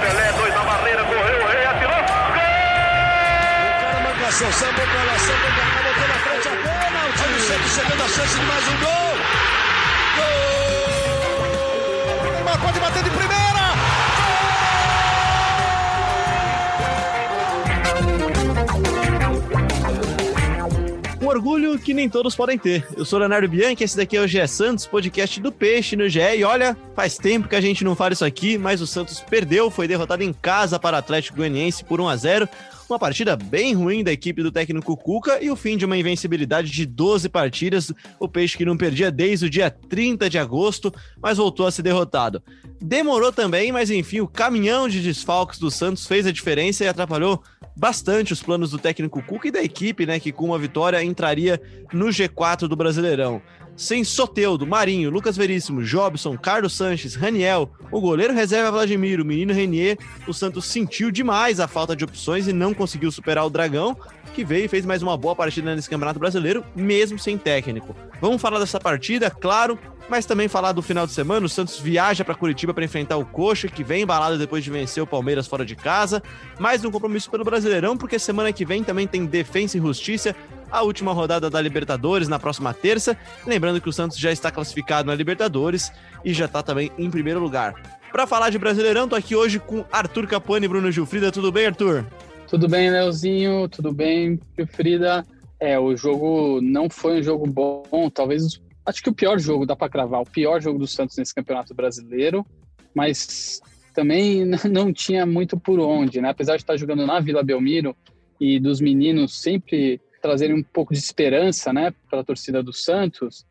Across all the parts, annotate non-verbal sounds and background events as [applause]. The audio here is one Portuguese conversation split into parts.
Pelé, dois na barreira, correu, o rei atirou. Gol! O cara sambou pra lá, sambou pra cá, botou na frente a pênalti. Olha o Santos chegando a chance de mais um gol. Gol! O Neymar pode bater de primeira. Orgulho que nem todos podem ter. Eu sou Leonardo Bianchi, esse daqui é o GE Santos, podcast do Peixe no GE. E olha, faz tempo que a gente não fala isso aqui, mas o Santos perdeu, foi derrotado em casa para o Atlético Goianiense por 1 a 0 uma partida bem ruim da equipe do técnico Cuca e o fim de uma invencibilidade de 12 partidas. O Peixe que não perdia desde o dia 30 de agosto, mas voltou a ser derrotado. Demorou também, mas enfim, o caminhão de desfalques do Santos fez a diferença e atrapalhou bastante os planos do técnico Cuca e da equipe, né, que com uma vitória entraria no G4 do Brasileirão. Sem Soteudo, Marinho, Lucas Veríssimo, Jobson, Carlos Sanches, Raniel, o goleiro reserva Vladimir, o menino Renier, o Santos sentiu demais a falta de opções e não conseguiu superar o Dragão, que veio e fez mais uma boa partida nesse Campeonato Brasileiro, mesmo sem técnico. Vamos falar dessa partida, claro, mas também falar do final de semana. O Santos viaja para Curitiba para enfrentar o Coxa, que vem embalado depois de vencer o Palmeiras fora de casa. Mais um compromisso pelo Brasileirão, porque semana que vem também tem Defensa e Justiça, a última rodada da Libertadores na próxima terça. Lembrando que o Santos já está classificado na Libertadores e já está também em primeiro lugar. Para falar de Brasileirão, tô aqui hoje com Arthur Capone e Bruno Gilfrida. Tudo bem, Arthur? Tudo bem, Leozinho? Tudo bem, Gilfrida? É, o jogo não foi um jogo bom, talvez acho que o pior jogo, dá para cravar, o pior jogo do Santos nesse Campeonato Brasileiro, mas também [laughs] não tinha muito por onde, né? Apesar de estar jogando na Vila Belmiro e dos meninos sempre trazerem um pouco de esperança, né, para a torcida do Santos,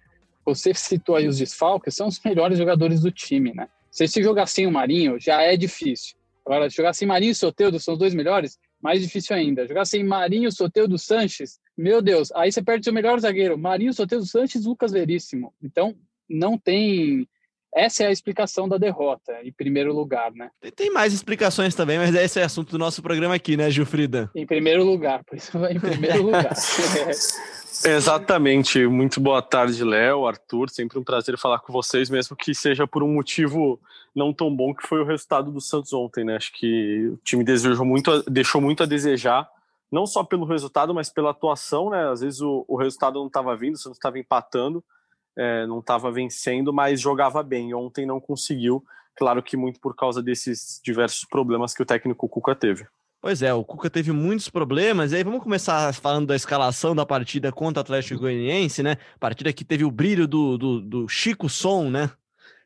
você citou aí os desfalques, são os melhores jogadores do time, né? Se se jogar sem o Marinho, já é difícil. Agora, jogar sem Marinho e Soteudo são os dois melhores, mais difícil ainda. Jogar sem Marinho, Soteudo, Sanches, meu Deus, aí você perde seu melhor zagueiro, Marinho, Soteudo, Sanches, Lucas Veríssimo. Então, não tem essa é a explicação da derrota, em primeiro lugar, né? Tem mais explicações também, mas esse é assunto do nosso programa aqui, né, Gilfrida? Em primeiro lugar, por isso vai em primeiro lugar. [laughs] Exatamente. Muito boa tarde, Léo, Arthur. Sempre um prazer falar com vocês, mesmo que seja por um motivo não tão bom que foi o resultado do Santos ontem, né? Acho que o time desejou muito, deixou muito a desejar, não só pelo resultado, mas pela atuação, né? Às vezes o, o resultado não estava vindo, o Santos estava empatando é, não estava vencendo, mas jogava bem. Ontem não conseguiu, claro que muito por causa desses diversos problemas que o técnico Cuca teve. Pois é, o Cuca teve muitos problemas. E aí vamos começar falando da escalação da partida contra o Atlético Goianiense, né? Partida que teve o brilho do, do, do Chico Som, né?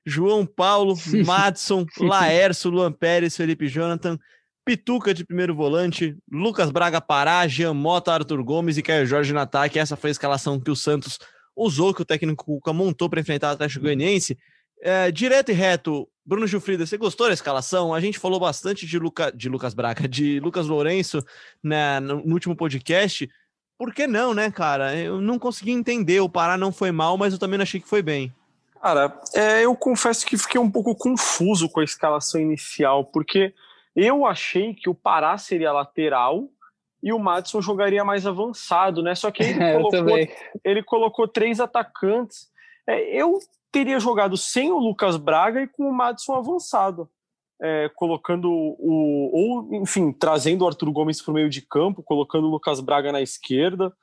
João Paulo, [laughs] Madson, Laércio, Luan Pérez, Felipe Jonathan, Pituca de primeiro volante, Lucas Braga Pará, Jean Mota, Arthur Gomes e Caio Jorge no ataque. Essa foi a escalação que o Santos usou, que o técnico Cuca montou para enfrentar o Atlético Goianiense. É, direto e reto, Bruno Gilfrida, você gostou da escalação? A gente falou bastante de, Luca, de Lucas Braga, de Lucas Lourenço né, no, no, último podcast. Por que não, né, cara? Eu não consegui entender. O Pará não foi mal, mas eu também não achei que foi bem. Cara, é, eu confesso que fiquei um pouco confuso com a escalação inicial, porque eu achei que o Pará seria lateral e o Madison jogaria mais avançado, né? Só que ele, [laughs] é, colocou, ele colocou três atacantes. É, eu teria jogado sem o Lucas Braga e com o Madison avançado. É, colocando o. Ou, enfim, trazendo o Arthur Gomes para o meio de campo, colocando o Lucas Braga na esquerda,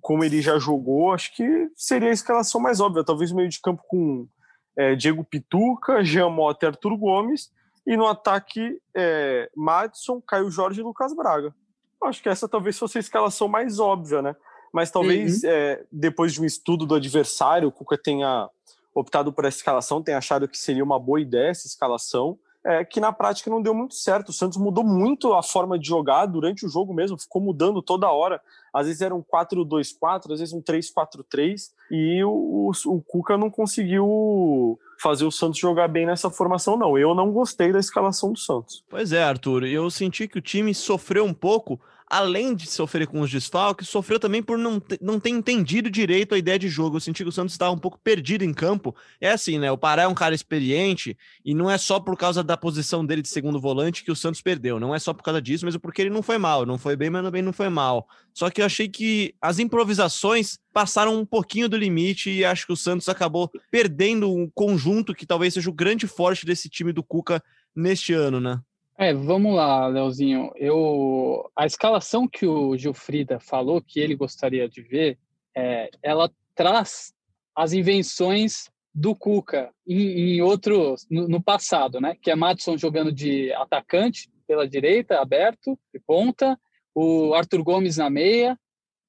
como ele já jogou, acho que seria a escalação mais óbvia. Talvez o meio de campo com é, Diego Pituca, Jean Mota e Arthur Gomes, e no ataque é, Madison, Caio Jorge e Lucas Braga. Acho que essa talvez fosse a escalação mais óbvia, né? Mas talvez uhum. é, depois de um estudo do adversário, o Cuca tenha optado por essa escalação, tenha achado que seria uma boa ideia essa escalação, é, que na prática não deu muito certo. O Santos mudou muito a forma de jogar durante o jogo mesmo, ficou mudando toda hora. Às vezes era um 4-2-4, às vezes um 3-4-3, e o, o, o Cuca não conseguiu fazer o Santos jogar bem nessa formação, não. Eu não gostei da escalação do Santos. Pois é, Arthur, eu senti que o time sofreu um pouco além de sofrer com os desfalques, sofreu também por não, não ter entendido direito a ideia de jogo. Eu senti que o Santos estava um pouco perdido em campo. É assim, né? O Pará é um cara experiente e não é só por causa da posição dele de segundo volante que o Santos perdeu. Não é só por causa disso, mas porque ele não foi mal. Não foi bem, mas também não foi mal. Só que eu achei que as improvisações passaram um pouquinho do limite e acho que o Santos acabou perdendo um conjunto que talvez seja o grande forte desse time do Cuca neste ano, né? É, vamos lá, Leozinho. Eu a escalação que o Gilfrida falou que ele gostaria de ver, é, ela traz as invenções do Cuca em, em outro no, no, passado, né? Que é Madison jogando de atacante pela direita, aberto, de ponta, o Arthur Gomes na meia.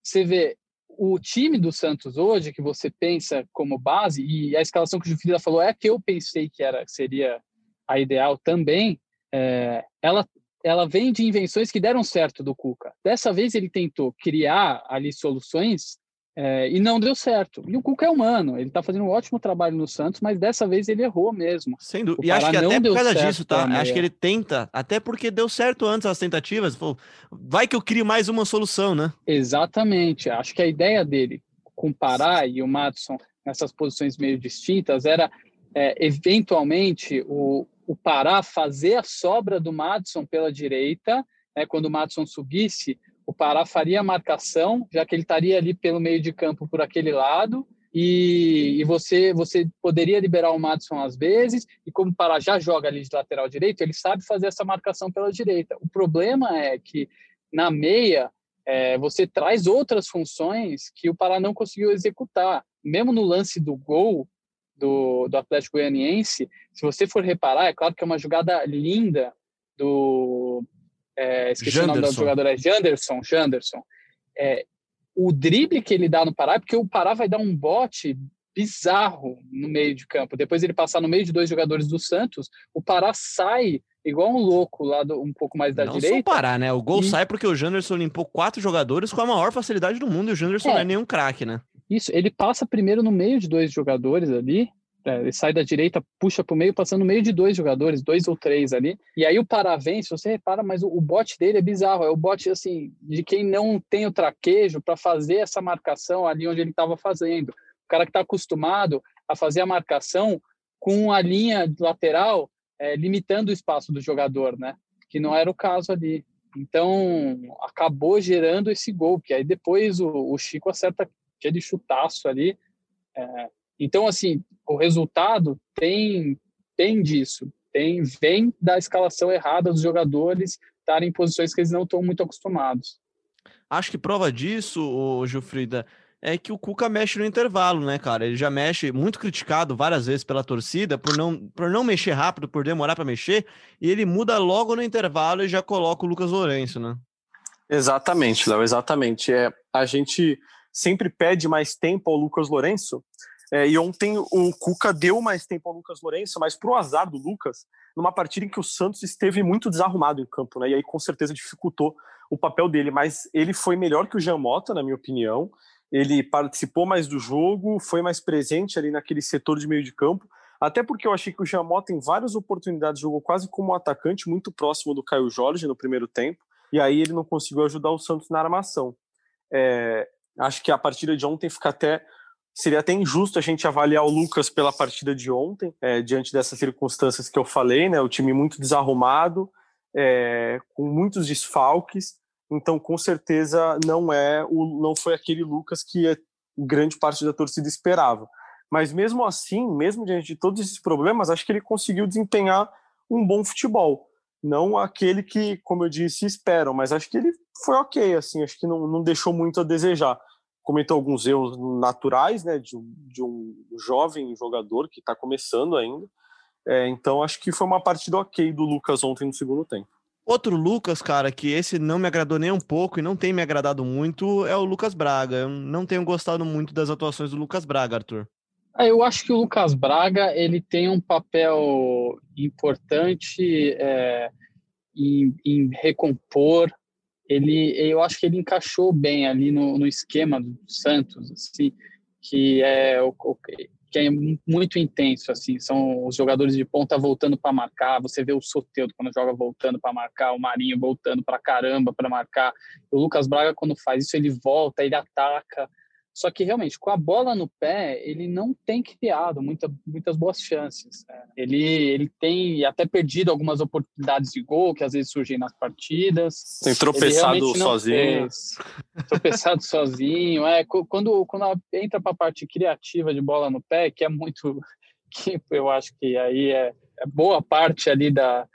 Você vê o time do Santos hoje que você pensa como base e a escalação que o Gilfrida falou é a que eu pensei que era seria a ideal também é, ela, ela vem de invenções que deram certo do Cuca. Dessa vez ele tentou criar ali soluções é, e não deu certo. E o Cuca é humano, ele está fazendo um ótimo trabalho no Santos, mas dessa vez ele errou mesmo. Sem dúvida. E acho que até por causa disso, tá? Acho que ele tenta, até porque deu certo antes as tentativas. Falou, vai que eu crio mais uma solução, né? Exatamente. Acho que a ideia dele com o Pará e o Matson nessas posições meio distintas era é, eventualmente o, o Pará fazer a sobra do Madison pela direita, né, quando o Madison subisse, o Pará faria a marcação, já que ele estaria ali pelo meio de campo por aquele lado, e, e, você você poderia liberar o Madison às vezes, e como o Pará já joga ali de lateral direito, ele sabe fazer essa marcação pela direita. O problema é que na meia é, você traz outras funções que o Pará não conseguiu executar. Mesmo no lance do gol, do, do Atlético Goianiense, se você for reparar, é claro que é uma jogada linda do. É, esqueci Janderson. o nome do jogador, é Janderson. Janderson. É, o drible que ele dá no Pará, é porque o Pará vai dar um bote bizarro no meio de campo. Depois ele passar no meio de dois jogadores do Santos, o Pará sai igual um louco lá do, um pouco mais da não direita. Não parar, né? O gol e... sai porque o Janderson limpou quatro jogadores com a maior facilidade do mundo e o Janderson é. não é nenhum craque, né? Isso, ele passa primeiro no meio de dois jogadores ali, é, ele sai da direita, puxa para o meio, passando no meio de dois jogadores, dois ou três ali. E aí o se você repara, mas o, o bote dele é bizarro. É o bote, assim, de quem não tem o traquejo para fazer essa marcação ali onde ele estava fazendo. O cara que está acostumado a fazer a marcação com a linha lateral é, limitando o espaço do jogador, né? Que não era o caso ali. Então, acabou gerando esse gol, que aí depois o, o Chico acerta aquele chutaço ali. É, então, assim, o resultado tem, tem disso, tem, vem da escalação errada dos jogadores estarem em posições que eles não estão muito acostumados. Acho que prova disso, Gilfrida, é que o Cuca mexe no intervalo, né, cara? Ele já mexe, muito criticado várias vezes pela torcida por não, por não mexer rápido, por demorar para mexer, e ele muda logo no intervalo e já coloca o Lucas Lourenço, né? Exatamente, Léo, exatamente. É, a gente sempre pede mais tempo ao Lucas Lourenço. É, e ontem o Cuca deu mais tempo ao Lucas Lourenço, mas pro azar do Lucas, numa partida em que o Santos esteve muito desarrumado em campo, né? E aí com certeza dificultou o papel dele, mas ele foi melhor que o Jean Mota, na minha opinião. Ele participou mais do jogo, foi mais presente ali naquele setor de meio de campo. Até porque eu achei que o Jean Mota, em várias oportunidades, jogou quase como um atacante, muito próximo do Caio Jorge no primeiro tempo. E aí ele não conseguiu ajudar o Santos na armação. É, Acho que a partida de ontem fica até seria até injusto a gente avaliar o Lucas pela partida de ontem, é, diante dessas circunstâncias que eu falei, né? O time muito desarrumado, é, com muitos desfalques. Então, com certeza, não é o, não foi aquele Lucas que a grande parte da torcida esperava. Mas mesmo assim, mesmo diante de todos esses problemas, acho que ele conseguiu desempenhar um bom futebol. Não aquele que, como eu disse, esperam, mas acho que ele foi ok, assim, acho que não, não deixou muito a desejar. Cometeu alguns erros naturais, né, de um, de um jovem jogador que está começando ainda. É, então acho que foi uma partida ok do Lucas ontem no segundo tempo. Outro Lucas, cara, que esse não me agradou nem um pouco e não tem me agradado muito é o Lucas Braga. Eu não tenho gostado muito das atuações do Lucas Braga, Arthur. É, eu acho que o Lucas Braga ele tem um papel importante é, em, em, recompor ele, eu acho que ele encaixou bem ali no, no esquema do Santos, assim, que é o, que é muito intenso, assim, são os jogadores de ponta voltando para marcar, você vê o Soteldo quando joga voltando para marcar, o Marinho voltando para caramba para marcar, o Lucas Braga quando faz isso ele volta, ele ataca, só que realmente, com a bola no pé, ele não tem criado muita, muitas boas chances. Né? Ele, ele tem até perdido algumas oportunidades de gol que às vezes surgem nas partidas. Tem tropeçado sozinho. Tropeçado [laughs] sozinho. É, quando, quando entra para a parte criativa de bola no pé, que é muito. [laughs] que eu acho que aí é, é boa parte ali da,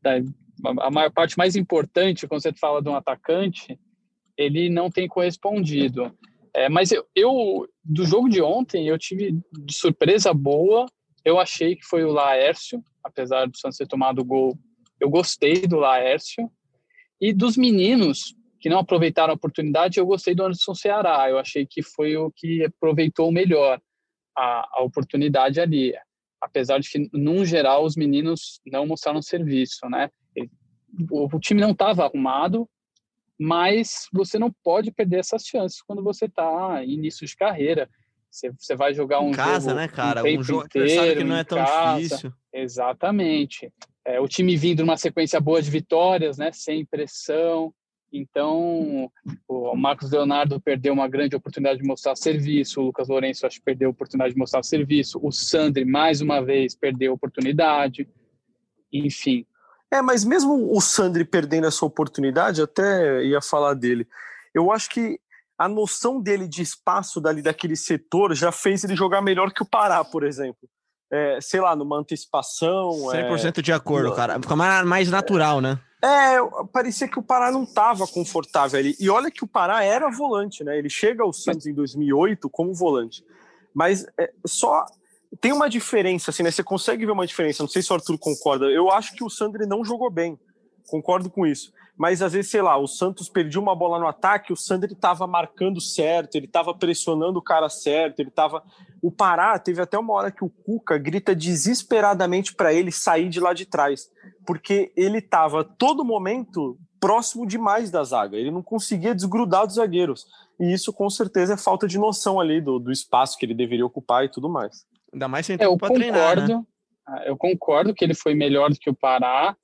da. a maior parte mais importante quando você fala de um atacante, ele não tem correspondido. É, mas eu, eu, do jogo de ontem, eu tive de surpresa boa. Eu achei que foi o Laércio, apesar do Santos ter tomado o gol. Eu gostei do Laércio. E dos meninos que não aproveitaram a oportunidade, eu gostei do Anderson Ceará. Eu achei que foi o que aproveitou melhor a, a oportunidade ali. Apesar de que, num geral, os meninos não mostraram serviço, né? o, o time não estava arrumado, mas você não pode perder essas chances quando você está início de carreira. Você, você vai jogar um em casa, jogo né, cara? Um, um jogo inteiro, que não é tão casa. difícil. Exatamente. É, o time vindo numa sequência boa de vitórias, né, sem pressão. Então, o Marcos Leonardo perdeu uma grande oportunidade de mostrar serviço, o Lucas Lourenço acho que perdeu a oportunidade de mostrar serviço, o Sandri mais uma vez perdeu a oportunidade. Enfim, é, mas mesmo o Sandri perdendo essa oportunidade, até ia falar dele. Eu acho que a noção dele de espaço dali daquele setor já fez ele jogar melhor que o Pará, por exemplo. É, sei lá, numa antecipação. 100% é... de acordo, cara. Fica mais natural, né? É, parecia que o Pará não estava confortável ali. E olha que o Pará era volante, né? Ele chega ao Santos em 2008 como volante. Mas é, só tem uma diferença, assim, né? Você consegue ver uma diferença. Não sei se o Arthur concorda. Eu acho que o Sandri não jogou bem. Concordo com isso. Mas às vezes, sei lá, o Santos perdia uma bola no ataque, o Sandri estava marcando certo, ele estava pressionando o cara certo, ele estava. O Pará teve até uma hora que o Cuca grita desesperadamente para ele sair de lá de trás, porque ele estava todo momento próximo demais da zaga, ele não conseguia desgrudar dos zagueiros. E isso com certeza é falta de noção ali do, do espaço que ele deveria ocupar e tudo mais. Ainda mais sem tempo para treinar, né? Ah, eu concordo que ele foi melhor do que o Pará,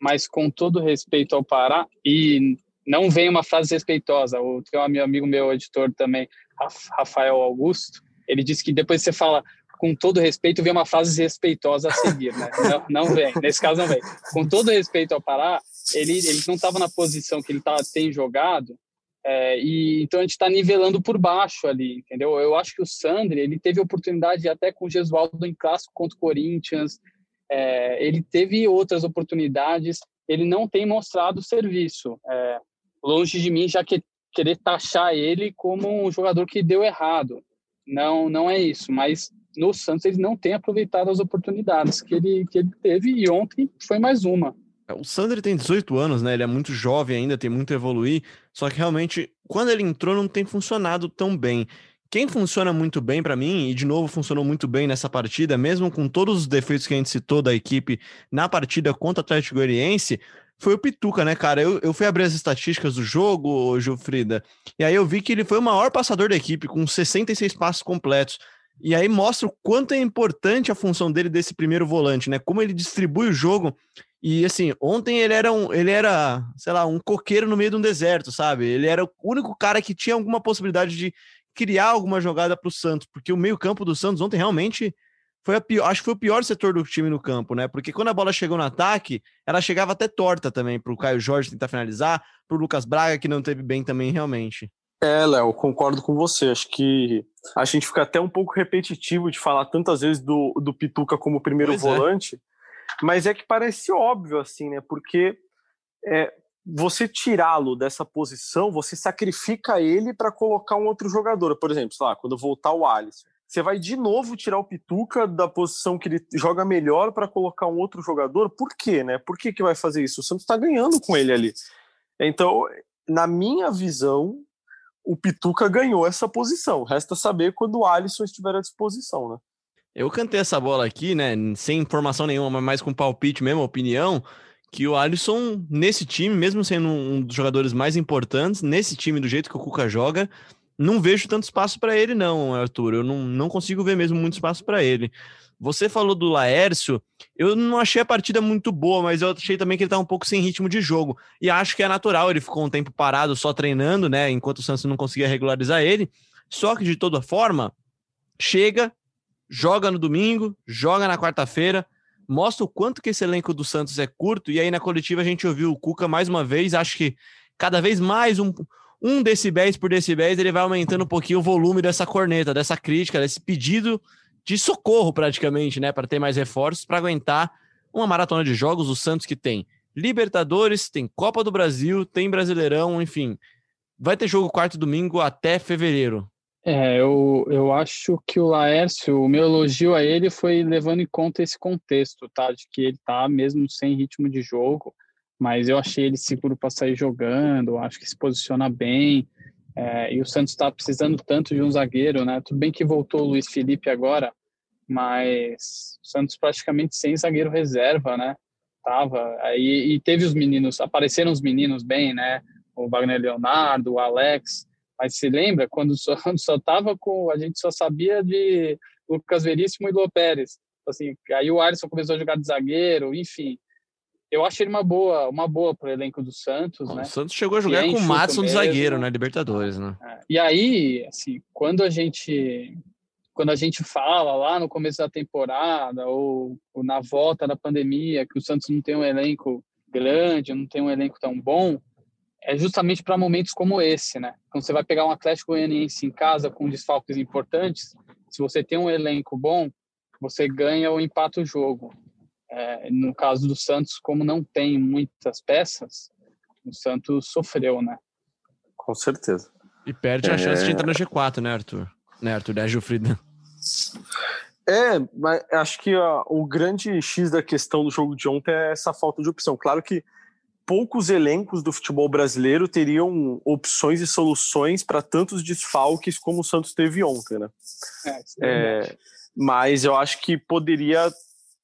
mas com todo respeito ao Pará, e não vem uma frase respeitosa, o tem um amigo meu, editor também, Rafael Augusto, ele disse que depois você fala com todo respeito, vem uma frase respeitosa a seguir, né? Não, não vem, nesse caso não vem. Com todo respeito ao Pará, ele, ele não estava na posição que ele tá, tem jogado, é, e então a gente está nivelando por baixo ali, entendeu? Eu acho que o Sandri ele teve oportunidade até com o Gesualdo em clássico contra o Corinthians, é, ele teve outras oportunidades, ele não tem mostrado serviço. É, longe de mim já que, querer taxar ele como um jogador que deu errado. Não, não é isso. Mas no Santos ele não tem aproveitado as oportunidades que ele, que ele teve e ontem foi mais uma. É, o Sandri tem 18 anos, né? Ele é muito jovem ainda, tem muito a evoluir. Só que realmente, quando ele entrou, não tem funcionado tão bem. Quem funciona muito bem para mim, e de novo funcionou muito bem nessa partida, mesmo com todos os defeitos que a gente citou da equipe na partida contra o Atlético Goianiense, foi o Pituca, né, cara? Eu, eu fui abrir as estatísticas do jogo, Gilfrida, e aí eu vi que ele foi o maior passador da equipe, com 66 passos completos. E aí mostra o quanto é importante a função dele desse primeiro volante, né? Como ele distribui o jogo e assim, ontem ele era um, ele era, sei lá, um coqueiro no meio de um deserto, sabe? Ele era o único cara que tinha alguma possibilidade de criar alguma jogada para o Santos, porque o meio-campo do Santos ontem realmente foi a pior, acho que foi o pior setor do time no campo, né? Porque quando a bola chegou no ataque, ela chegava até torta também para o Caio Jorge tentar finalizar, para o Lucas Braga que não teve bem também realmente. É, Léo, concordo com você. Acho que a gente fica até um pouco repetitivo de falar tantas vezes do, do Pituca como primeiro pois é. volante. É mas é que parece óbvio, assim, né? Porque é, você tirá-lo dessa posição, você sacrifica ele para colocar um outro jogador. Por exemplo, sei lá, quando voltar o Alisson. Você vai de novo tirar o Pituca da posição que ele joga melhor para colocar um outro jogador? Por quê, né? Por que, que vai fazer isso? O Santos está ganhando com ele ali. Então, na minha visão, o Pituca ganhou essa posição. Resta saber quando o Alisson estiver à disposição, né? Eu cantei essa bola aqui, né? Sem informação nenhuma, mas mais com palpite mesmo, opinião, que o Alisson, nesse time, mesmo sendo um dos jogadores mais importantes, nesse time, do jeito que o Cuca joga, não vejo tanto espaço para ele, não, Arthur. Eu não, não consigo ver mesmo muito espaço para ele. Você falou do Laércio, eu não achei a partida muito boa, mas eu achei também que ele tá um pouco sem ritmo de jogo. E acho que é natural, ele ficou um tempo parado só treinando, né? Enquanto o Santos não conseguia regularizar ele. Só que de toda forma, chega, joga no domingo, joga na quarta-feira, mostra o quanto que esse elenco do Santos é curto. E aí na coletiva a gente ouviu o Cuca mais uma vez, acho que cada vez mais um, um decibéis por decibéis, ele vai aumentando um pouquinho o volume dessa corneta, dessa crítica, desse pedido de socorro praticamente, né, para ter mais reforços para aguentar uma maratona de jogos. O Santos que tem Libertadores, tem Copa do Brasil, tem Brasileirão, enfim. Vai ter jogo quarto domingo até fevereiro. É, eu, eu acho que o Laércio, o meu elogio a ele foi levando em conta esse contexto, tá? De que ele tá mesmo sem ritmo de jogo, mas eu achei ele seguro para sair jogando, acho que se posiciona bem. É, e o Santos está precisando tanto de um zagueiro, né? Tudo bem que voltou o Luiz Felipe agora, mas o Santos praticamente sem zagueiro reserva, né? Tava aí e teve os meninos, apareceram os meninos bem, né? O Wagner Leonardo, o Alex, mas se lembra quando só, [laughs] só tava com. A gente só sabia de Lucas Veríssimo e Lô Pérez. Assim, aí o Alisson começou a jogar de zagueiro, enfim. Eu acho ele uma boa, uma boa para o elenco do Santos, Bom, né? O Santos chegou a jogar é com o Matson de zagueiro, né? Libertadores, né? É, E aí, assim, quando a gente quando a gente fala lá no começo da temporada ou, ou na volta da pandemia que o Santos não tem um elenco grande, não tem um elenco tão bom, é justamente para momentos como esse, né? Quando você vai pegar um Atlético Goianiense em casa com desfalques importantes, se você tem um elenco bom, você ganha ou empata o jogo. É, no caso do Santos, como não tem muitas peças, o Santos sofreu, né? Com certeza. E perde a chance de entrar no G4, né, Arthur? Né, Arthur? Né, Gilfrida? É, mas acho que ó, o grande X da questão do jogo de ontem é essa falta de opção. Claro que poucos elencos do futebol brasileiro teriam opções e soluções para tantos desfalques como o Santos teve ontem, né? É, é. É, mas eu acho que poderia,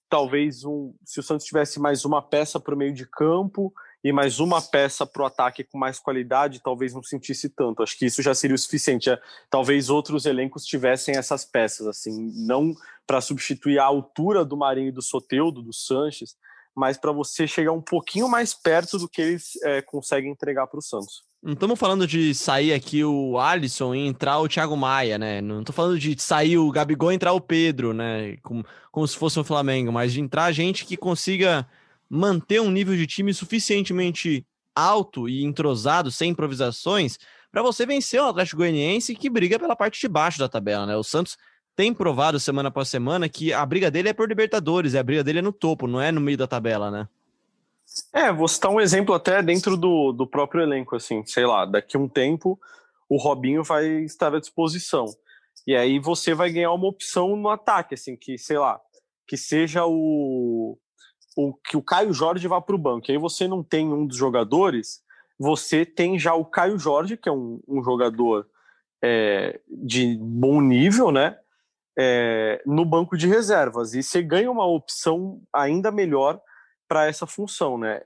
talvez, um, se o Santos tivesse mais uma peça para o meio de campo e mais uma peça para o ataque com mais qualidade, talvez não sentisse tanto. Acho que isso já seria o suficiente. É, talvez outros elencos tivessem essas peças, assim, não para substituir a altura do Marinho e do Soteudo, do Sanches, mas para você chegar um pouquinho mais perto do que eles é, conseguem entregar para o Santos. Não estamos falando de sair aqui o Alisson e entrar o Thiago Maia, né? Não estou falando de sair o Gabigol e entrar o Pedro, né? Como, como se fosse o Flamengo, mas de entrar gente que consiga manter um nível de time suficientemente alto e entrosado, sem improvisações, para você vencer o Atlético Goianiense que briga pela parte de baixo da tabela, né? O Santos tem provado semana após semana que a briga dele é por Libertadores, a briga dele é no topo, não é no meio da tabela, né? É, vou citar um exemplo até dentro do, do próprio elenco, assim, sei lá, daqui a um tempo o Robinho vai estar à disposição. E aí você vai ganhar uma opção no ataque, assim, que, sei lá, que seja o, o que o Caio Jorge vá para o banco. E aí você não tem um dos jogadores, você tem já o Caio Jorge, que é um, um jogador é, de bom nível, né? É, no banco de reservas. E você ganha uma opção ainda melhor para essa função, né?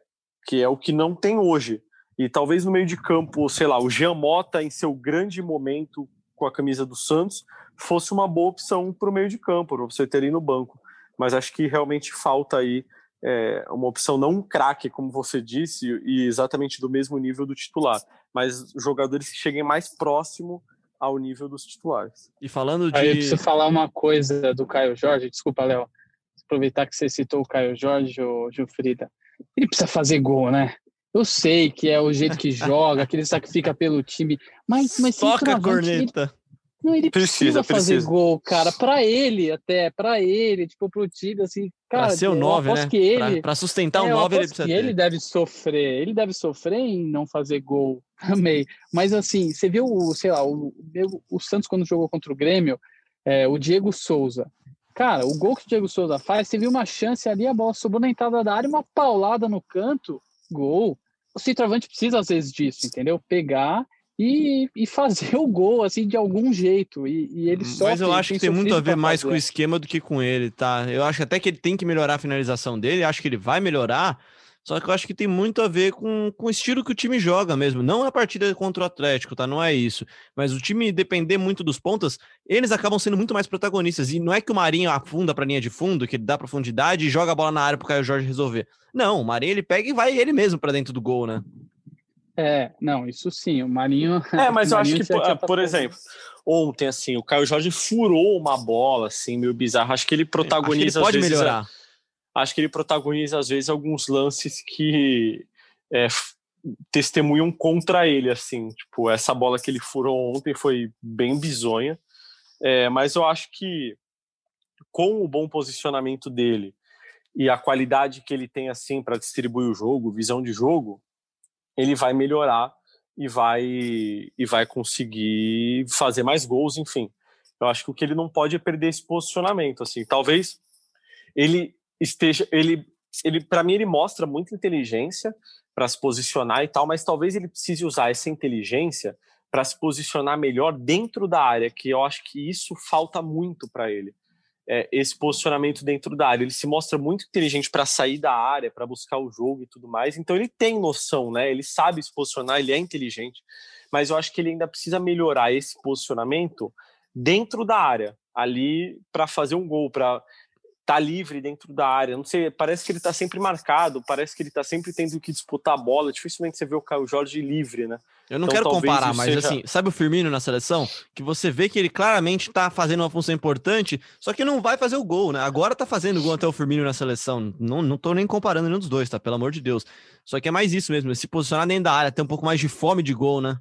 Que é o que não tem hoje. E talvez no meio de campo, sei lá, o Jean Mota em seu grande momento com a camisa do Santos fosse uma boa opção para o meio de campo, para você ter aí no banco. Mas acho que realmente falta aí é, uma opção não um craque, como você disse, e exatamente do mesmo nível do titular, mas jogadores que cheguem mais próximo ao nível dos titulares. E falando de. Aí eu preciso falar uma coisa do Caio Jorge, desculpa, Léo. Aproveitar que você citou o Caio Jorge, o Gilfrida. Ele precisa fazer gol, né? Eu sei que é o jeito que joga, que ele sacrifica pelo time, mas, mas Toca a centroavante, ele- corneta. não, ele precisa, Precisa, fazer precisa. gol, cara, pra ele até, pra ele, tipo, pro time, assim, cara, Pra ser o eu 9, aposto né? que Pra, ele, pra sustentar é, o eu 9, ele precisa que ter. ele deve sofrer, ele deve sofrer em não fazer gol [laughs] também. Mas assim, você viu, o, sei lá, o, o- o Santos quando jogou contra o Grêmio, é, o Diego Souza. Cara, o gol que o Diego Souza faz, viu uma chance ali, a bola sobrou na entrada da área, uma paulada no canto, gol. O centroavante precisa às vezes disso, entendeu? Pegar e, e fazer o gol, assim, de algum jeito. E, e ele sofre, Mas eu acho que tem muito a ver mais com o esquema do que com ele, tá? Eu acho até que ele tem que melhorar a finalização dele, acho que ele vai melhorar, só que eu acho que tem muito a ver com, com o estilo que o time joga mesmo. Não a partida contra o Atlético, tá? Não é isso. Mas o time depender muito dos pontas, eles acabam sendo muito mais protagonistas. E não é que o Marinho afunda pra linha de fundo, que ele dá profundidade e joga a bola na área pro Caio Jorge resolver. Não, o Marinho ele pega e vai ele mesmo pra dentro do gol, né? É, não, isso sim, o Marinho. É, mas [laughs] eu acho que, por, por exemplo, ontem, assim, o Caio Jorge furou uma bola, assim, meio bizarro. Acho que ele Acho que ele protagoniza, pode às vezes, melhorar. Acho que ele protagoniza, às vezes, alguns lances que é, testemunham contra ele, assim. Tipo, essa bola que ele furou ontem foi bem bizonha. É, mas eu acho que com o bom posicionamento dele e a qualidade que ele tem assim para distribuir o jogo, visão de jogo, ele vai melhorar e vai e vai conseguir fazer mais gols, enfim. Eu acho que o que ele não pode é perder esse posicionamento, assim. Talvez ele esteja ele ele para mim ele mostra muita inteligência para se posicionar e tal, mas talvez ele precise usar essa inteligência para se posicionar melhor dentro da área, que eu acho que isso falta muito para ele. É, esse posicionamento dentro da área. Ele se mostra muito inteligente para sair da área, para buscar o jogo e tudo mais. Então ele tem noção, né? Ele sabe se posicionar, ele é inteligente. Mas eu acho que ele ainda precisa melhorar esse posicionamento dentro da área, ali para fazer um gol, para tá livre dentro da área. Não sei, parece que ele tá sempre marcado, parece que ele tá sempre tendo que disputar a bola. Dificilmente você vê o Caio Jorge livre, né? Eu não então, quero comparar, mas seja... assim, sabe o Firmino na seleção? Que você vê que ele claramente tá fazendo uma função importante, só que não vai fazer o gol, né? Agora tá fazendo gol até o Firmino na seleção. Não, não tô nem comparando nenhum dos dois, tá? Pelo amor de Deus. Só que é mais isso mesmo, se posicionar dentro da área, ter um pouco mais de fome de gol, né?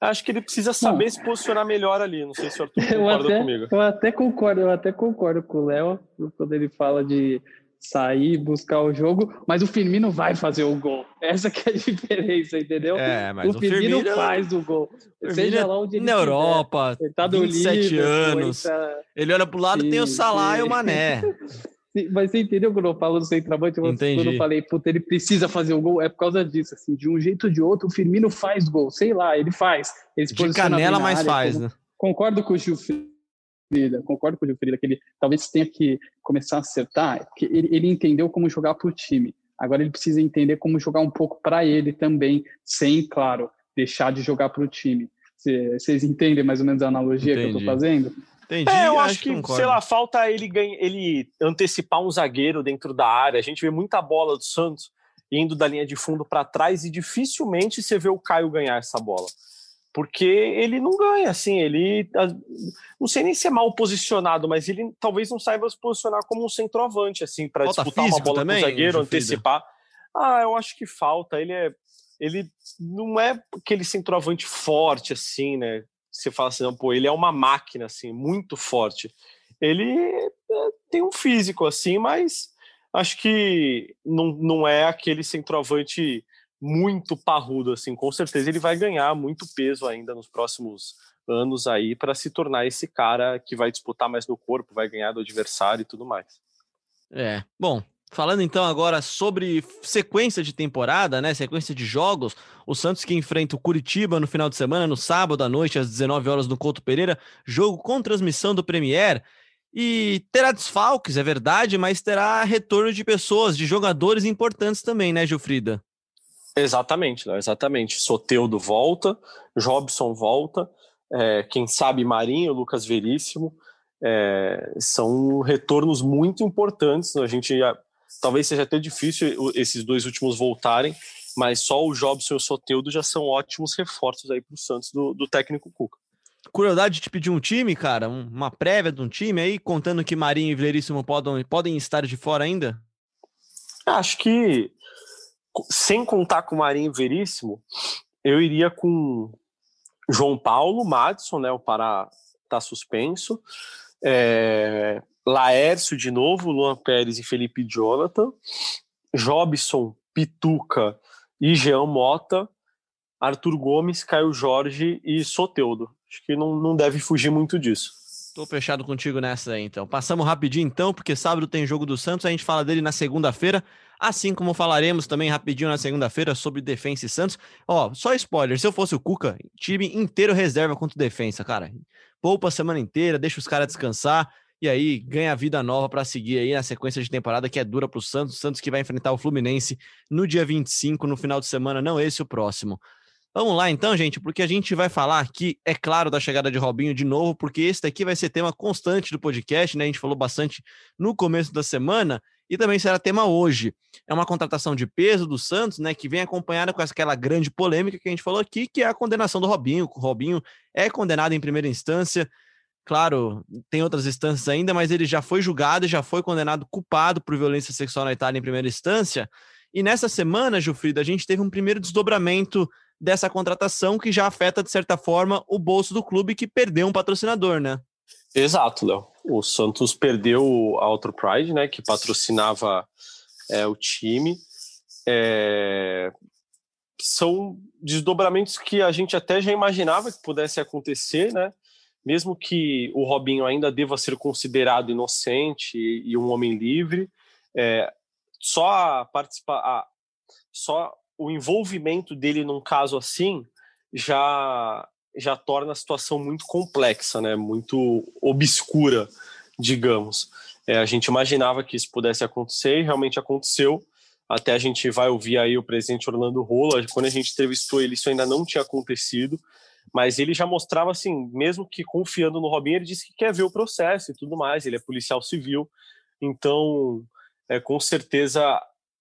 Acho que ele precisa saber não. se posicionar melhor ali. Não sei se o Arthur [laughs] concorda até, comigo. Eu até concordo, eu até concordo com o Léo quando ele fala de sair, buscar o jogo, mas o Firmino vai fazer o gol. Essa que é a [laughs] diferença, entendeu? É, mas o, o Firmino, Firmino, faz o gol. Seja lá onde ele Na Europa, ele tá 27 anos. Tá... Ele olha pro lado, sim, tem o Salah sim. e o Mané. [laughs] Mas você entendeu quando eu falo do centroavante? Quando eu falei, puta, ele precisa fazer o gol, é por causa disso, assim, de um jeito ou de outro, o Firmino faz gol, sei lá, ele faz. Ele de canela mais área, faz, como... né? Concordo com o Gil Frida, concordo com o Gil Frida, que ele talvez tenha que começar a acertar, porque ele, ele entendeu como jogar para o time. Agora ele precisa entender como jogar um pouco para ele também, sem, claro, deixar de jogar para o time. Vocês entendem mais ou menos a analogia Entendi. que eu estou fazendo? Entendi. É, eu acho, acho que, que sei lá, falta ele, ganha, ele antecipar um zagueiro dentro da área. A gente vê muita bola do Santos indo da linha de fundo para trás e dificilmente você vê o Caio ganhar essa bola. Porque ele não ganha, assim, ele. Não sei nem se é mal posicionado, mas ele talvez não saiba se posicionar como um centroavante, assim, para disputar uma bola também, com o zagueiro, antecipar. Ah, eu acho que falta. Ele é. Ele não é aquele centroavante forte, assim, né? Você fala assim, não, pô, ele é uma máquina, assim, muito forte. Ele é, tem um físico, assim, mas acho que não, não é aquele centroavante muito parrudo, assim. Com certeza ele vai ganhar muito peso ainda nos próximos anos aí para se tornar esse cara que vai disputar mais no corpo, vai ganhar do adversário e tudo mais. É, bom, Falando então agora sobre sequência de temporada, né? Sequência de jogos. O Santos que enfrenta o Curitiba no final de semana, no sábado à noite, às 19 horas no Couto Pereira. Jogo com transmissão do Premier. E terá desfalques, é verdade, mas terá retorno de pessoas, de jogadores importantes também, né, Gilfrida? Exatamente, não, exatamente. Soteudo volta, Jobson volta, é, quem sabe Marinho, Lucas Veríssimo. É, são retornos muito importantes. A gente Talvez seja até difícil esses dois últimos voltarem, mas só o Jobson e o Soteudo já são ótimos reforços aí para o Santos do, do técnico Cuca. Curiosidade de te pedir um time, cara, uma prévia de um time aí, contando que Marinho e Veríssimo podem, podem estar de fora ainda? Acho que, sem contar com Marinho e Veríssimo, eu iria com João Paulo, Madison, né? O Pará tá suspenso. É, Laércio de novo, Luan Pérez e Felipe Jonathan, Jobson, Pituca e Jean Mota, Arthur Gomes, Caio Jorge e Soteudo. Acho que não, não deve fugir muito disso. Tô fechado contigo nessa aí, então. Passamos rapidinho, então, porque sábado tem jogo do Santos, a gente fala dele na segunda-feira, assim como falaremos também rapidinho na segunda-feira sobre Defensa e Santos. Ó, só spoiler, se eu fosse o Cuca, time inteiro reserva contra Defensa, cara. Poupa a semana inteira, deixa os caras descansar e aí ganha vida nova para seguir aí na sequência de temporada que é dura para o Santos. Santos que vai enfrentar o Fluminense no dia 25, no final de semana, não esse o próximo. Vamos lá então, gente, porque a gente vai falar aqui, é claro, da chegada de Robinho de novo, porque esse daqui vai ser tema constante do podcast, né? A gente falou bastante no começo da semana e também será tema hoje. É uma contratação de peso do Santos, né, que vem acompanhada com aquela grande polêmica que a gente falou aqui, que é a condenação do Robinho. O Robinho é condenado em primeira instância, Claro, tem outras instâncias ainda, mas ele já foi julgado e já foi condenado culpado por violência sexual na Itália em primeira instância. E nessa semana, Gilfrida, a gente teve um primeiro desdobramento dessa contratação que já afeta, de certa forma, o bolso do clube que perdeu um patrocinador, né? Exato, Léo. O Santos perdeu a Outro Pride, né, que patrocinava é, o time. É... São desdobramentos que a gente até já imaginava que pudesse acontecer, né? Mesmo que o Robinho ainda deva ser considerado inocente e, e um homem livre, é, só a participa, só o envolvimento dele num caso assim já já torna a situação muito complexa, né? Muito obscura, digamos. É, a gente imaginava que isso pudesse acontecer e realmente aconteceu. Até a gente vai ouvir aí o presidente Orlando Rola. Quando a gente entrevistou ele, isso ainda não tinha acontecido, mas ele já mostrava assim, mesmo que confiando no Robinho, ele disse que quer ver o processo e tudo mais. Ele é policial civil, então é, com certeza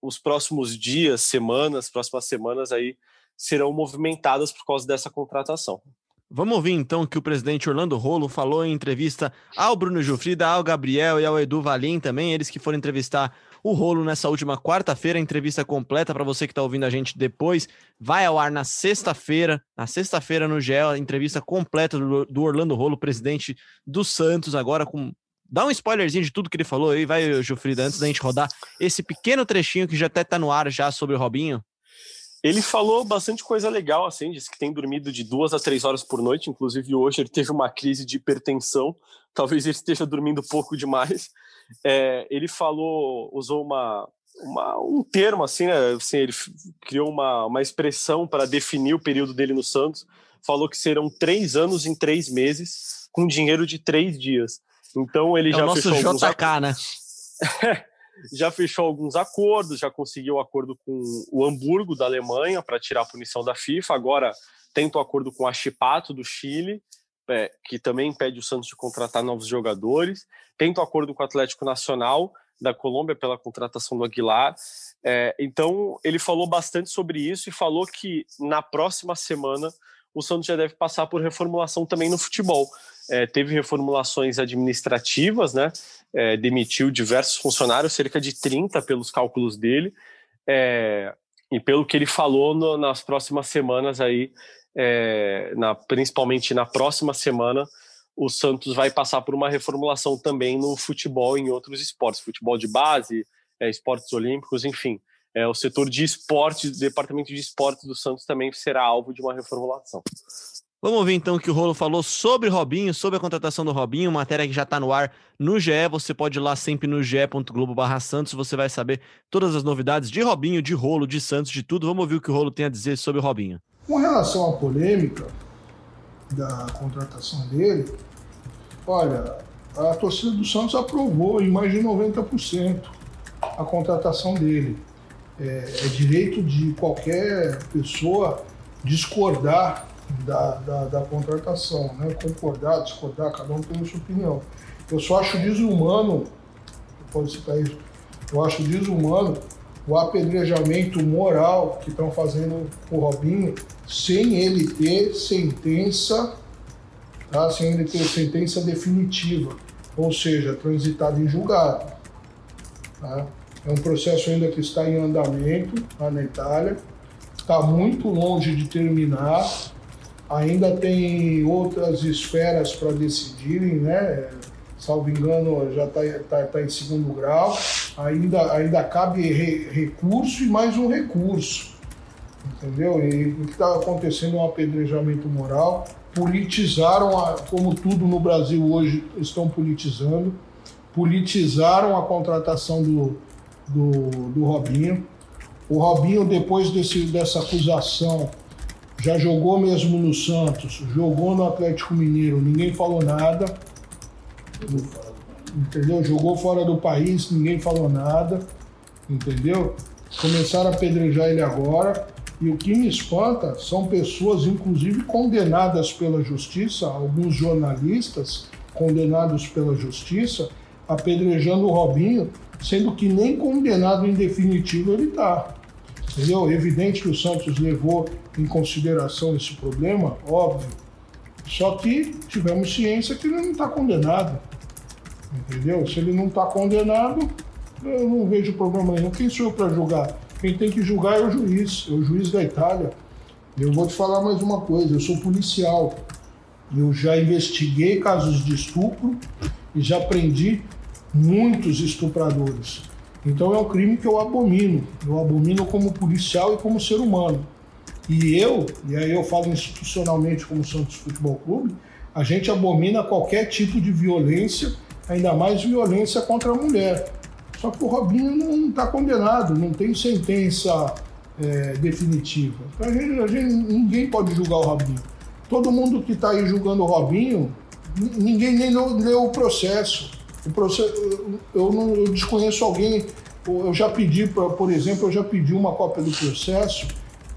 os próximos dias, semanas, próximas semanas aí serão movimentadas por causa dessa contratação. Vamos ouvir então o que o presidente Orlando Rolo falou em entrevista ao Bruno Jufrida, ao Gabriel e ao Edu Valim também, eles que foram entrevistar o Rolo nessa última quarta-feira, entrevista completa para você que está ouvindo a gente depois, vai ao ar na sexta-feira, na sexta-feira no GEL, entrevista completa do, do Orlando Rolo, presidente do Santos, agora com Dá um spoilerzinho de tudo que ele falou aí, vai, Jufrida, antes da gente rodar esse pequeno trechinho que já até tá no ar já sobre o Robinho. Ele falou bastante coisa legal, assim, disse que tem dormido de duas a três horas por noite, inclusive hoje ele teve uma crise de hipertensão, talvez ele esteja dormindo pouco demais. É, ele falou, usou uma, uma, um termo, assim, né, assim, ele criou uma, uma expressão para definir o período dele no Santos, falou que serão três anos em três meses, com dinheiro de três dias. Então ele é já o nosso fechou JK, alguns... né? [laughs] já fechou alguns acordos, já conseguiu acordo com o Hamburgo da Alemanha para tirar a punição da FIFA. Agora tenta o acordo com a Chipato do Chile, é, que também impede o Santos de contratar novos jogadores. Tenta o acordo com o Atlético Nacional da Colômbia pela contratação do Aguilar. É, então ele falou bastante sobre isso e falou que na próxima semana o Santos já deve passar por reformulação também no futebol. É, teve reformulações administrativas, né? É, demitiu diversos funcionários, cerca de 30 pelos cálculos dele, é, e pelo que ele falou no, nas próximas semanas aí, é, na, principalmente na próxima semana, o Santos vai passar por uma reformulação também no futebol em outros esportes, futebol de base, é, esportes olímpicos, enfim é, o setor de esportes, o departamento de esportes do Santos também será alvo de uma reformulação. Vamos ouvir então o que o Rolo falou sobre Robinho, sobre a contratação do Robinho, matéria que já está no ar no GE. Você pode ir lá sempre no ge.globo Santos, você vai saber todas as novidades de Robinho, de Rolo, de Santos, de tudo. Vamos ouvir o que o Rolo tem a dizer sobre o Robinho. Com relação à polêmica da contratação dele, olha, a torcida do Santos aprovou em mais de 90% a contratação dele é, é direito de qualquer pessoa discordar da, da, da, contratação, né? concordar, discordar, cada um tem a sua opinião. Eu só acho desumano, pode citar isso, eu acho desumano o apedrejamento moral que estão fazendo com o Robinho sem ele ter sentença, tá? sem ele ter sentença definitiva, ou seja, transitado em julgado. Tá? É um processo ainda que está em andamento lá na Itália, está muito longe de terminar, ainda tem outras esferas para decidirem, né? Salvo engano, já está tá, tá em segundo grau, ainda, ainda cabe re, recurso e mais um recurso, entendeu? E o que está acontecendo é um apedrejamento moral, politizaram, a, como tudo no Brasil hoje estão politizando, politizaram a contratação do, do, do Robinho. O Robinho, depois desse, dessa acusação, já jogou mesmo no Santos, jogou no Atlético Mineiro, ninguém falou nada. Entendeu? Jogou fora do país, ninguém falou nada. Entendeu? Começaram a apedrejar ele agora. E o que me espanta são pessoas, inclusive condenadas pela justiça, alguns jornalistas condenados pela justiça, apedrejando o Robinho sendo que nem condenado em definitivo ele está. Entendeu? É evidente que o Santos levou em consideração esse problema, óbvio. Só que tivemos ciência que ele não está condenado. Entendeu? Se ele não está condenado, eu não vejo problema nenhum. Quem sou eu para julgar Quem tem que julgar é o juiz, é o juiz da Itália. Eu vou te falar mais uma coisa, eu sou policial. Eu já investiguei casos de estupro e já prendi muitos estupradores. Então é um crime que eu abomino. Eu abomino como policial e como ser humano. E eu, e aí eu falo institucionalmente como Santos Futebol Clube, a gente abomina qualquer tipo de violência, ainda mais violência contra a mulher. Só que o Robinho não está condenado, não tem sentença é, definitiva. Então, a gente, a gente, ninguém pode julgar o Robinho. Todo mundo que está aí julgando o Robinho, ninguém nem leu, leu o processo. O processo eu, não, eu desconheço alguém. Eu já pedi, por exemplo, eu já pedi uma cópia do processo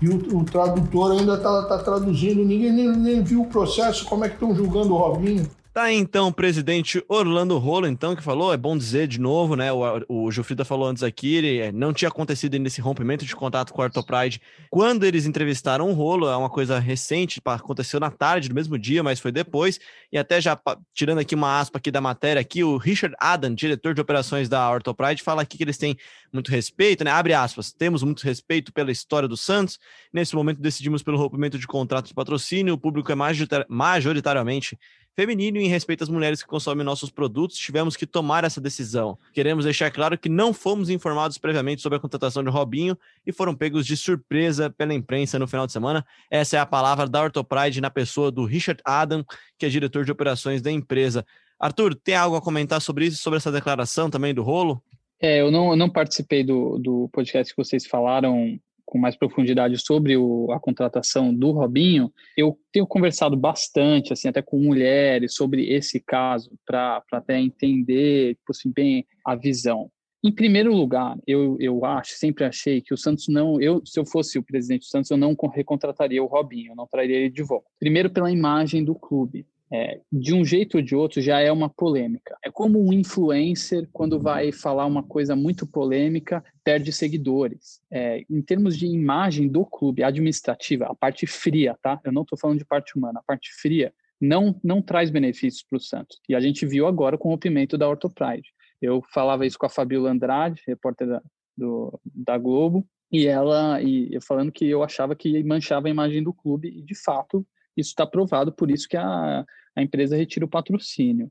e o, o tradutor ainda está tá traduzindo. Ninguém nem, nem viu o processo, como é que estão julgando o Robinho. Tá aí, então o presidente Orlando Rolo, então, que falou, é bom dizer de novo, né? O, o Gilfrida falou antes aqui, ele é, não tinha acontecido ainda esse rompimento de contato com o Artopride quando eles entrevistaram o Rolo, é uma coisa recente, aconteceu na tarde do mesmo dia, mas foi depois, e até já tirando aqui uma aspa aqui da matéria aqui, o Richard Adam, diretor de operações da Ortopride, fala aqui que eles têm muito respeito, né? Abre aspas, temos muito respeito pela história do Santos, nesse momento decidimos pelo rompimento de contrato de patrocínio, o público é majoritariamente feminino e em respeito às mulheres que consomem nossos produtos, tivemos que tomar essa decisão. Queremos deixar claro que não fomos informados previamente sobre a contratação de Robinho e foram pegos de surpresa pela imprensa no final de semana. Essa é a palavra da Ortopride na pessoa do Richard Adam, que é diretor de operações da empresa. Arthur, tem algo a comentar sobre isso, sobre essa declaração também do rolo? É, eu não, eu não participei do, do podcast que vocês falaram com mais profundidade sobre o, a contratação do Robinho, eu tenho conversado bastante, assim, até com mulheres sobre esse caso, para até entender, tipo assim, bem a visão. Em primeiro lugar, eu, eu acho, sempre achei que o Santos não, eu se eu fosse o presidente do Santos, eu não recontrataria o Robinho, eu não traria ele de volta. Primeiro pela imagem do clube é, de um jeito ou de outro, já é uma polêmica. É como um influencer, quando vai falar uma coisa muito polêmica, perde seguidores. É, em termos de imagem do clube, administrativa, a parte fria, tá? Eu não estou falando de parte humana, a parte fria não, não traz benefícios para o Santos. E a gente viu agora com o rompimento da Orthopride. Eu falava isso com a Fabiola Andrade, repórter da, do, da Globo, e ela e falando que eu achava que manchava a imagem do clube, e de fato isso está provado, por isso que a, a empresa retira o patrocínio.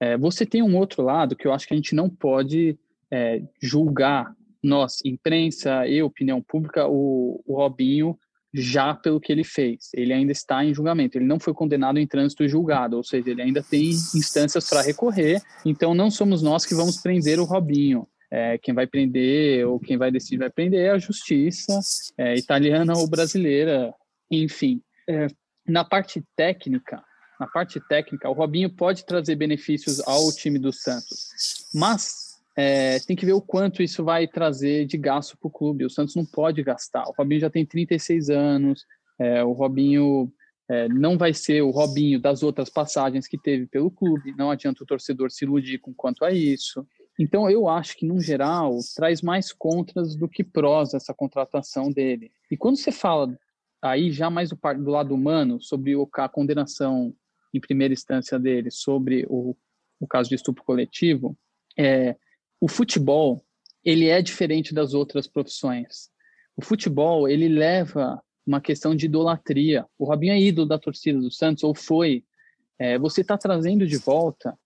É, você tem um outro lado que eu acho que a gente não pode é, julgar, nós, imprensa e opinião pública, o, o Robinho já pelo que ele fez. Ele ainda está em julgamento. Ele não foi condenado em trânsito julgado, ou seja, ele ainda tem instâncias para recorrer. Então, não somos nós que vamos prender o Robinho. É, quem vai prender ou quem vai decidir vai prender é a justiça é, italiana ou brasileira, enfim. É, na parte técnica, na parte técnica, o Robinho pode trazer benefícios ao time do Santos, mas é, tem que ver o quanto isso vai trazer de gasto para o clube. O Santos não pode gastar. O Robinho já tem 36 anos, é, o Robinho é, não vai ser o Robinho das outras passagens que teve pelo clube. Não adianta o torcedor se iludir com quanto a isso. Então, eu acho que, no geral, traz mais contras do que prós essa contratação dele. E quando você fala aí, já mais do lado humano, sobre a condenação em primeira instância dele sobre o, o caso de estupro coletivo, é, o futebol ele é diferente das outras profissões. O futebol ele leva uma questão de idolatria. O Robinho é ídolo da torcida do Santos ou foi. É, você está trazendo de volta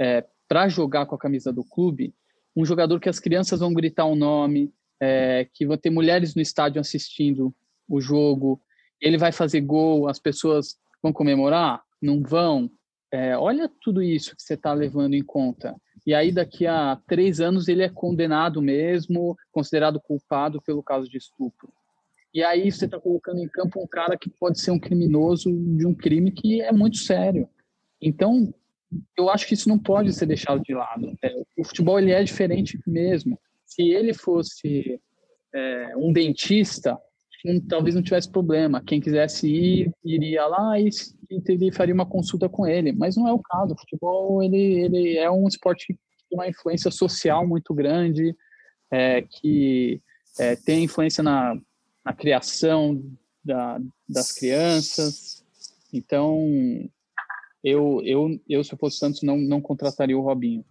é, para jogar com a camisa do clube um jogador que as crianças vão gritar o um nome, é, que vão ter mulheres no estádio assistindo o jogo. Ele vai fazer gol, as pessoas vão comemorar não vão. É, olha tudo isso que você está levando em conta. E aí, daqui a três anos, ele é condenado mesmo, considerado culpado pelo caso de estupro. E aí, você está colocando em campo um cara que pode ser um criminoso de um crime que é muito sério. Então, eu acho que isso não pode ser deixado de lado. É, o futebol ele é diferente mesmo. Se ele fosse é, um dentista, talvez não tivesse problema. Quem quisesse ir, iria lá e, e faria uma consulta com ele. Mas não é o caso. O futebol ele, ele é um esporte que tem uma influência social muito grande, é, que é, tem influência na, na criação da, das crianças. Então, eu, eu, eu, se eu fosse Santos, não, não contrataria o Robinho.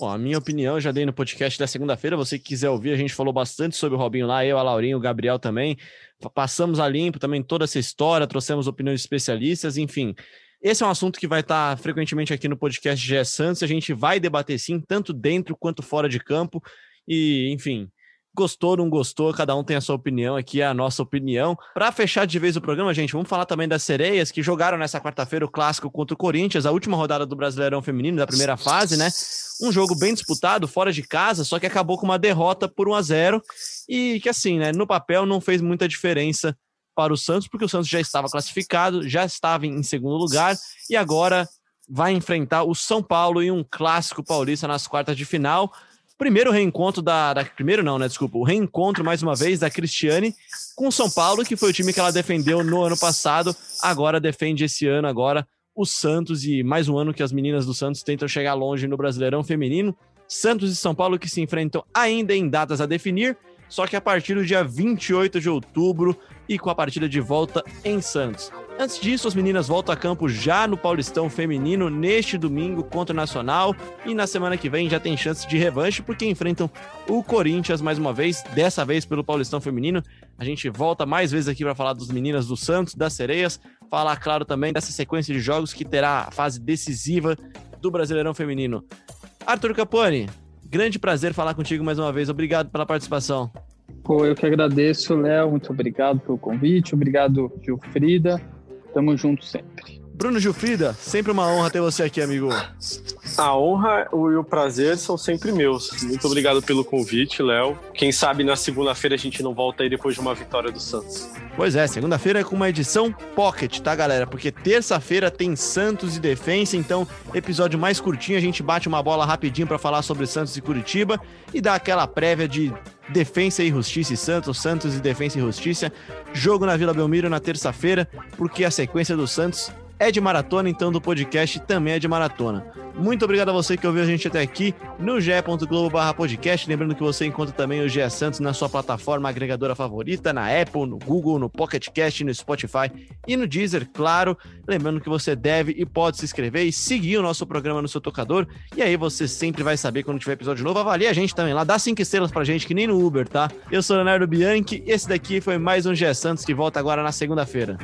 Bom, a minha opinião eu já dei no podcast da segunda-feira. Você que quiser ouvir, a gente falou bastante sobre o Robinho lá, eu, a Laurinha, o Gabriel também. Passamos a limpo também toda essa história, trouxemos opiniões de especialistas, enfim. Esse é um assunto que vai estar frequentemente aqui no podcast GE Santos. A gente vai debater sim, tanto dentro quanto fora de campo. E, enfim, Gostou, não gostou, cada um tem a sua opinião, aqui é a nossa opinião. Para fechar de vez o programa, gente, vamos falar também das sereias que jogaram nessa quarta-feira o clássico contra o Corinthians, a última rodada do Brasileirão Feminino da primeira fase, né? Um jogo bem disputado, fora de casa, só que acabou com uma derrota por 1 a 0 e que assim, né, no papel não fez muita diferença para o Santos, porque o Santos já estava classificado, já estava em segundo lugar e agora vai enfrentar o São Paulo em um clássico paulista nas quartas de final primeiro reencontro da, da, Primeiro não, né? Desculpa. O reencontro, mais uma vez, da Cristiane com o São Paulo, que foi o time que ela defendeu no ano passado, agora defende esse ano, agora o Santos, e mais um ano que as meninas do Santos tentam chegar longe no Brasileirão Feminino. Santos e São Paulo que se enfrentam ainda em datas a definir, só que a partir do dia 28 de outubro e com a partida de volta em Santos. Antes disso, as meninas voltam a campo já no Paulistão Feminino neste domingo contra o Nacional e na semana que vem já tem chance de revanche porque enfrentam o Corinthians mais uma vez, dessa vez pelo Paulistão Feminino. A gente volta mais vezes aqui para falar dos meninas do Santos, das Sereias, falar claro também dessa sequência de jogos que terá a fase decisiva do Brasileirão Feminino. Arthur Capone, grande prazer falar contigo mais uma vez. Obrigado pela participação. Pô, eu que agradeço, Léo. Muito obrigado pelo convite. Obrigado, Gilfrida. Tamo junto sempre. Bruno Gilfrida, sempre uma honra ter você aqui, amigo. A honra e o prazer são sempre meus. Muito obrigado pelo convite, Léo. Quem sabe na segunda-feira a gente não volta aí depois de uma vitória do Santos. Pois é, segunda-feira é com uma edição pocket, tá, galera? Porque terça-feira tem Santos e Defensa, então episódio mais curtinho, a gente bate uma bola rapidinho para falar sobre Santos e Curitiba e dá aquela prévia de Defensa e Justiça e Santos, Santos e Defensa e Justiça. Jogo na Vila Belmiro na terça-feira, porque a sequência do Santos é de maratona, então do podcast também é de maratona. Muito obrigado a você que ouviu a gente até aqui no ge.globo podcast. Lembrando que você encontra também o GE Santos na sua plataforma agregadora favorita, na Apple, no Google, no Pocket Cast, no Spotify e no Deezer, claro. Lembrando que você deve e pode se inscrever e seguir o nosso programa no seu tocador. E aí você sempre vai saber quando tiver episódio novo. Avalie a gente também lá, dá cinco estrelas pra gente, que nem no Uber, tá? Eu sou Leonardo Bianchi, esse daqui foi mais um GE Santos que volta agora na segunda-feira.